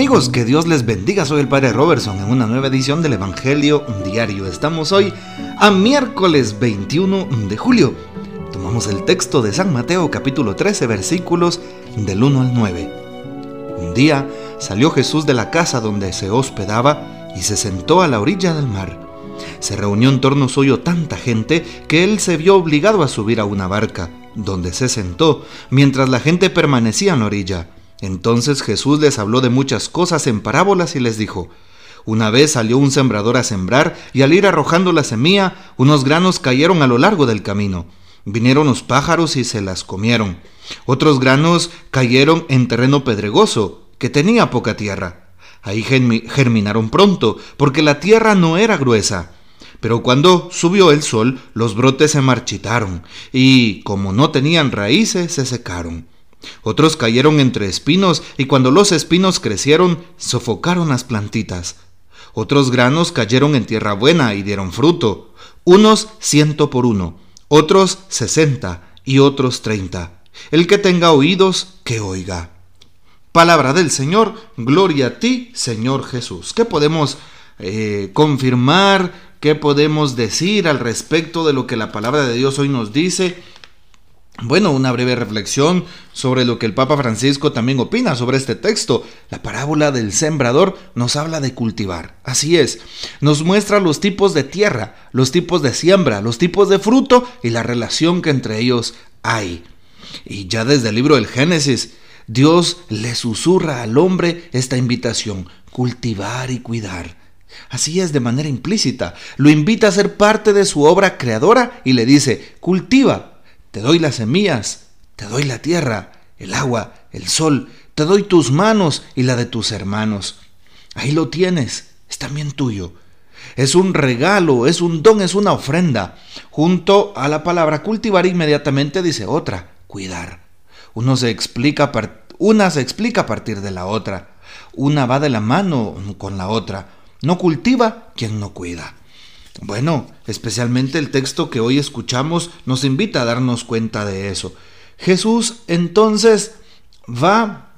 Amigos, que Dios les bendiga. Soy el Padre Robertson en una nueva edición del Evangelio Diario. Estamos hoy a miércoles 21 de julio. Tomamos el texto de San Mateo capítulo 13 versículos del 1 al 9. Un día salió Jesús de la casa donde se hospedaba y se sentó a la orilla del mar. Se reunió en torno suyo tanta gente que él se vio obligado a subir a una barca, donde se sentó, mientras la gente permanecía en la orilla. Entonces Jesús les habló de muchas cosas en parábolas y les dijo, una vez salió un sembrador a sembrar y al ir arrojando la semilla, unos granos cayeron a lo largo del camino. Vinieron los pájaros y se las comieron. Otros granos cayeron en terreno pedregoso, que tenía poca tierra. Ahí germinaron pronto, porque la tierra no era gruesa. Pero cuando subió el sol, los brotes se marchitaron, y como no tenían raíces, se secaron. Otros cayeron entre espinos, y cuando los espinos crecieron, sofocaron las plantitas. Otros granos cayeron en tierra buena y dieron fruto, unos ciento por uno, otros sesenta y otros treinta. El que tenga oídos, que oiga. Palabra del Señor, gloria a ti, Señor Jesús. ¿Qué podemos eh, confirmar? ¿Qué podemos decir al respecto de lo que la palabra de Dios hoy nos dice? Bueno, una breve reflexión sobre lo que el Papa Francisco también opina sobre este texto. La parábola del sembrador nos habla de cultivar. Así es, nos muestra los tipos de tierra, los tipos de siembra, los tipos de fruto y la relación que entre ellos hay. Y ya desde el libro del Génesis, Dios le susurra al hombre esta invitación, cultivar y cuidar. Así es de manera implícita. Lo invita a ser parte de su obra creadora y le dice, cultiva, te doy las semillas, te doy la tierra, el agua, el sol, te doy tus manos y la de tus hermanos. Ahí lo tienes, es también tuyo. Es un regalo, es un don, es una ofrenda. Junto a la palabra cultivar inmediatamente dice otra, cuidar. Uno se explica una se explica a partir de la otra. Una va de la mano con la otra. No cultiva quien no cuida. Bueno, especialmente el texto que hoy escuchamos nos invita a darnos cuenta de eso. Jesús entonces va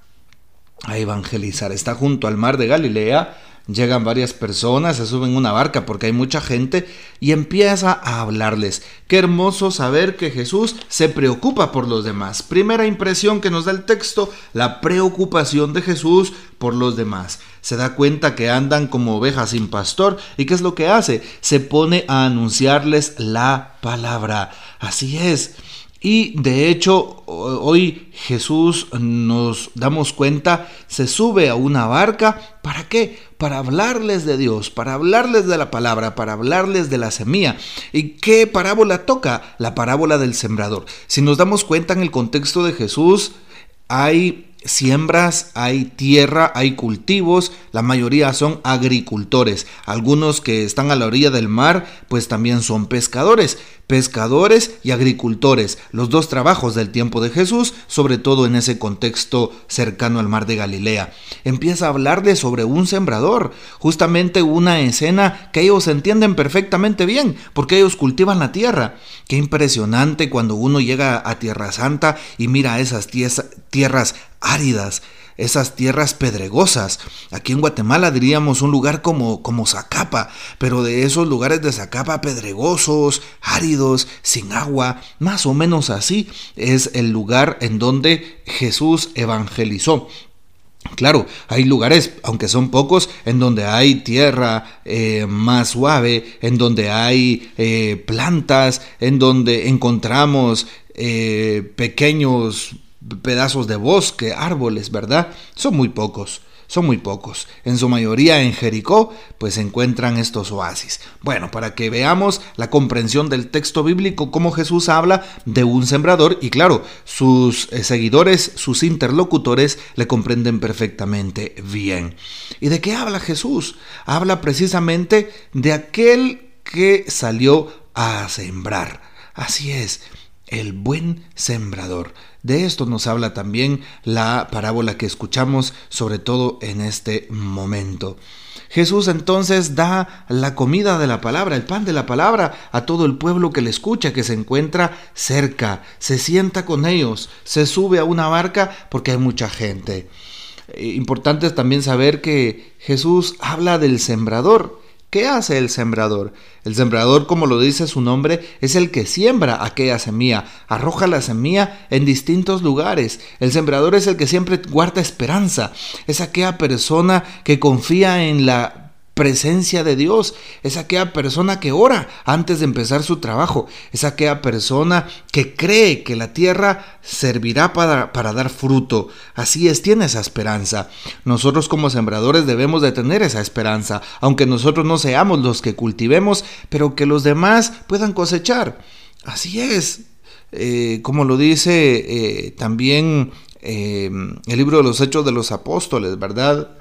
a evangelizar. Está junto al mar de Galilea Llegan varias personas, se suben una barca porque hay mucha gente y empieza a hablarles. Qué hermoso saber que Jesús se preocupa por los demás. Primera impresión que nos da el texto, la preocupación de Jesús por los demás. Se da cuenta que andan como ovejas sin pastor y ¿qué es lo que hace? Se pone a anunciarles la palabra. Así es. Y de hecho, hoy Jesús nos damos cuenta, se sube a una barca, ¿para qué? Para hablarles de Dios, para hablarles de la palabra, para hablarles de la semilla. ¿Y qué parábola toca? La parábola del sembrador. Si nos damos cuenta en el contexto de Jesús, hay siembras, hay tierra, hay cultivos, la mayoría son agricultores. Algunos que están a la orilla del mar, pues también son pescadores. Pescadores y agricultores, los dos trabajos del tiempo de Jesús, sobre todo en ese contexto cercano al mar de Galilea. Empieza a hablarle sobre un sembrador, justamente una escena que ellos entienden perfectamente bien, porque ellos cultivan la tierra. Qué impresionante cuando uno llega a Tierra Santa y mira esas tierras áridas, esas tierras pedregosas. Aquí en Guatemala diríamos un lugar como, como Zacapa, pero de esos lugares de Zacapa pedregosos, áridos, sin agua, más o menos así es el lugar en donde Jesús evangelizó. Claro, hay lugares, aunque son pocos, en donde hay tierra eh, más suave, en donde hay eh, plantas, en donde encontramos eh, pequeños pedazos de bosque, árboles, ¿verdad? Son muy pocos, son muy pocos. En su mayoría en Jericó, pues se encuentran estos oasis. Bueno, para que veamos la comprensión del texto bíblico, cómo Jesús habla de un sembrador y claro, sus eh, seguidores, sus interlocutores le comprenden perfectamente bien. ¿Y de qué habla Jesús? Habla precisamente de aquel que salió a sembrar. Así es, el buen sembrador. De esto nos habla también la parábola que escuchamos, sobre todo en este momento. Jesús entonces da la comida de la palabra, el pan de la palabra, a todo el pueblo que le escucha, que se encuentra cerca, se sienta con ellos, se sube a una barca porque hay mucha gente. Eh, importante es también saber que Jesús habla del sembrador. ¿Qué hace el sembrador? El sembrador, como lo dice su nombre, es el que siembra aquella semilla, arroja la semilla en distintos lugares. El sembrador es el que siempre guarda esperanza, es aquella persona que confía en la presencia de Dios, es aquella persona que ora antes de empezar su trabajo, es aquella persona que cree que la tierra servirá para, para, dar fruto. Así es, tiene esa esperanza. Nosotros como sembradores debemos de tener esa esperanza, aunque nosotros no seamos los que cultivemos, pero que los demás puedan cosechar. Así es, eh, como lo dice eh, también eh, el libro de los Hechos de los Apóstoles, ¿verdad?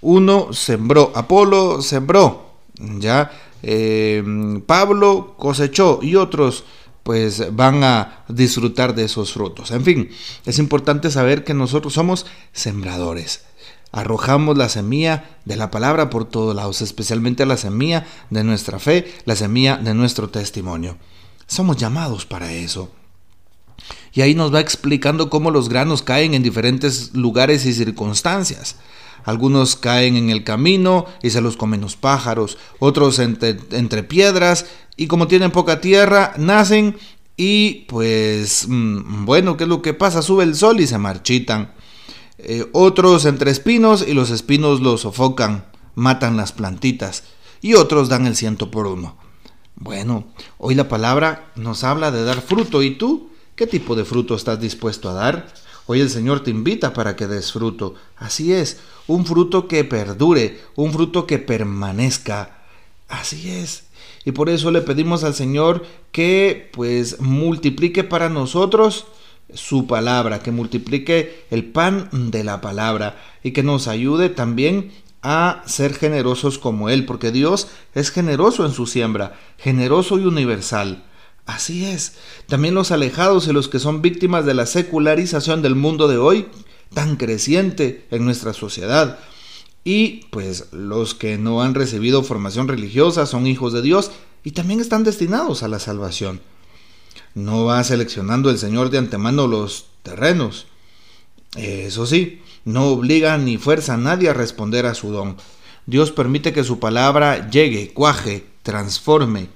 Uno sembró, Apolo sembró, ya eh, Pablo cosechó y otros pues van a disfrutar de esos frutos. En fin, es importante saber que nosotros somos sembradores. Arrojamos la semilla de la palabra por todos lados, especialmente la semilla de nuestra fe, la semilla de nuestro testimonio. Somos llamados para eso. Y ahí nos va explicando cómo los granos caen en diferentes lugares y circunstancias. Algunos caen en el camino y se los comen los pájaros, otros entre, piedras y como tienen poca tierra, nacen y pues mm, bueno, ¿qué es lo que pasa? Sube el sol y se marchitan. Eh, otros entre espinos y los espinos los sofocan, matan las plantitas y otros dan el ciento por uno. Bueno, hoy la palabra nos habla de dar fruto y tú, ¿qué tipo de fruto estás dispuesto a dar? Hoy el Señor te invita para que des fruto. Así es, un fruto que perdure, un fruto que permanezca. Así es. Y por eso le pedimos al Señor que pues multiplique para nosotros su palabra, que multiplique el pan de la palabra y que nos ayude también a ser generosos como Él, porque Dios es generoso en su siembra, generoso y universal. Así es. También los alejados y los que son víctimas de la secularización del mundo de hoy, tan creciente en nuestra sociedad. Y pues los que no han recibido formación religiosa son hijos de Dios y también están destinados a la salvación. No va seleccionando el Señor de antemano los terrenos. Eso sí, no obliga ni fuerza a nadie a responder a su don. Dios permite que su palabra llegue, cuaje, transforme,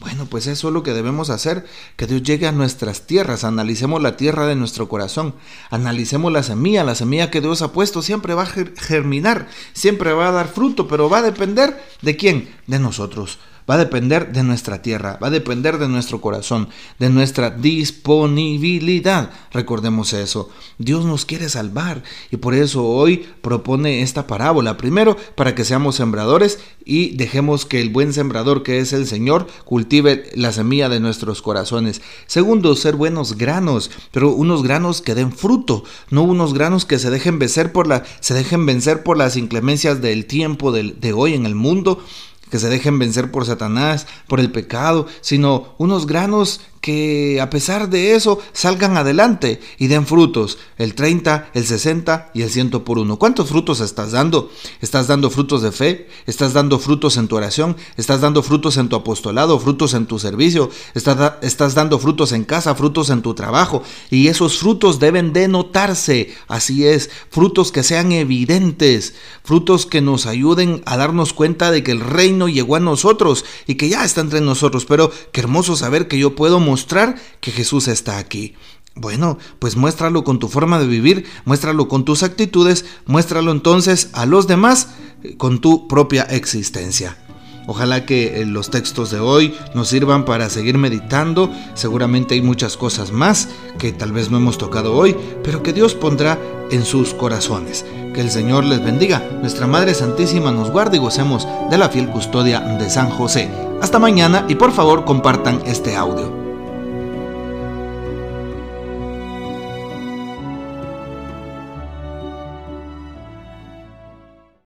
bueno, pues eso es lo que debemos hacer, que Dios llegue a nuestras tierras, analicemos la tierra de nuestro corazón, analicemos la semilla, la semilla que Dios ha puesto siempre va a germinar, siempre va a dar fruto, pero va a depender de quién, de nosotros va a depender de nuestra tierra, va a depender de nuestro corazón, de nuestra disponibilidad. Recordemos eso. Dios nos quiere salvar y por eso hoy propone esta parábola. Primero, para que seamos sembradores y dejemos que el buen sembrador que es el Señor cultive la semilla de nuestros corazones. Segundo, ser buenos granos, pero unos granos que den fruto, no unos granos que se dejen vencer por la se dejen vencer por las inclemencias del tiempo de, de hoy en el mundo que se dejen vencer por Satanás, por el pecado, sino unos granos que a pesar de eso salgan adelante y den frutos, el 30, el 60 y el 100 por uno. ¿Cuántos frutos estás dando? ¿Estás dando frutos de fe? ¿Estás dando frutos en tu oración? ¿Estás dando frutos en tu apostolado? ¿Frutos en tu servicio? ¿Estás, estás dando frutos en casa? ¿Frutos en tu trabajo? Y esos frutos deben de notarse, así es, frutos que sean evidentes, frutos que nos ayuden a darnos cuenta de que el reino llegó a nosotros y que ya está entre nosotros, pero qué hermoso saber que yo puedo mostrar que Jesús está aquí. Bueno, pues muéstralo con tu forma de vivir, muéstralo con tus actitudes, muéstralo entonces a los demás eh, con tu propia existencia. Ojalá que eh, los textos de hoy nos sirvan para seguir meditando. Seguramente hay muchas cosas más que tal vez no hemos tocado hoy, pero que Dios pondrá en sus corazones. Que el Señor les bendiga. Nuestra Madre Santísima nos guarde y gocemos de la fiel custodia de San José. Hasta mañana y por favor compartan este audio.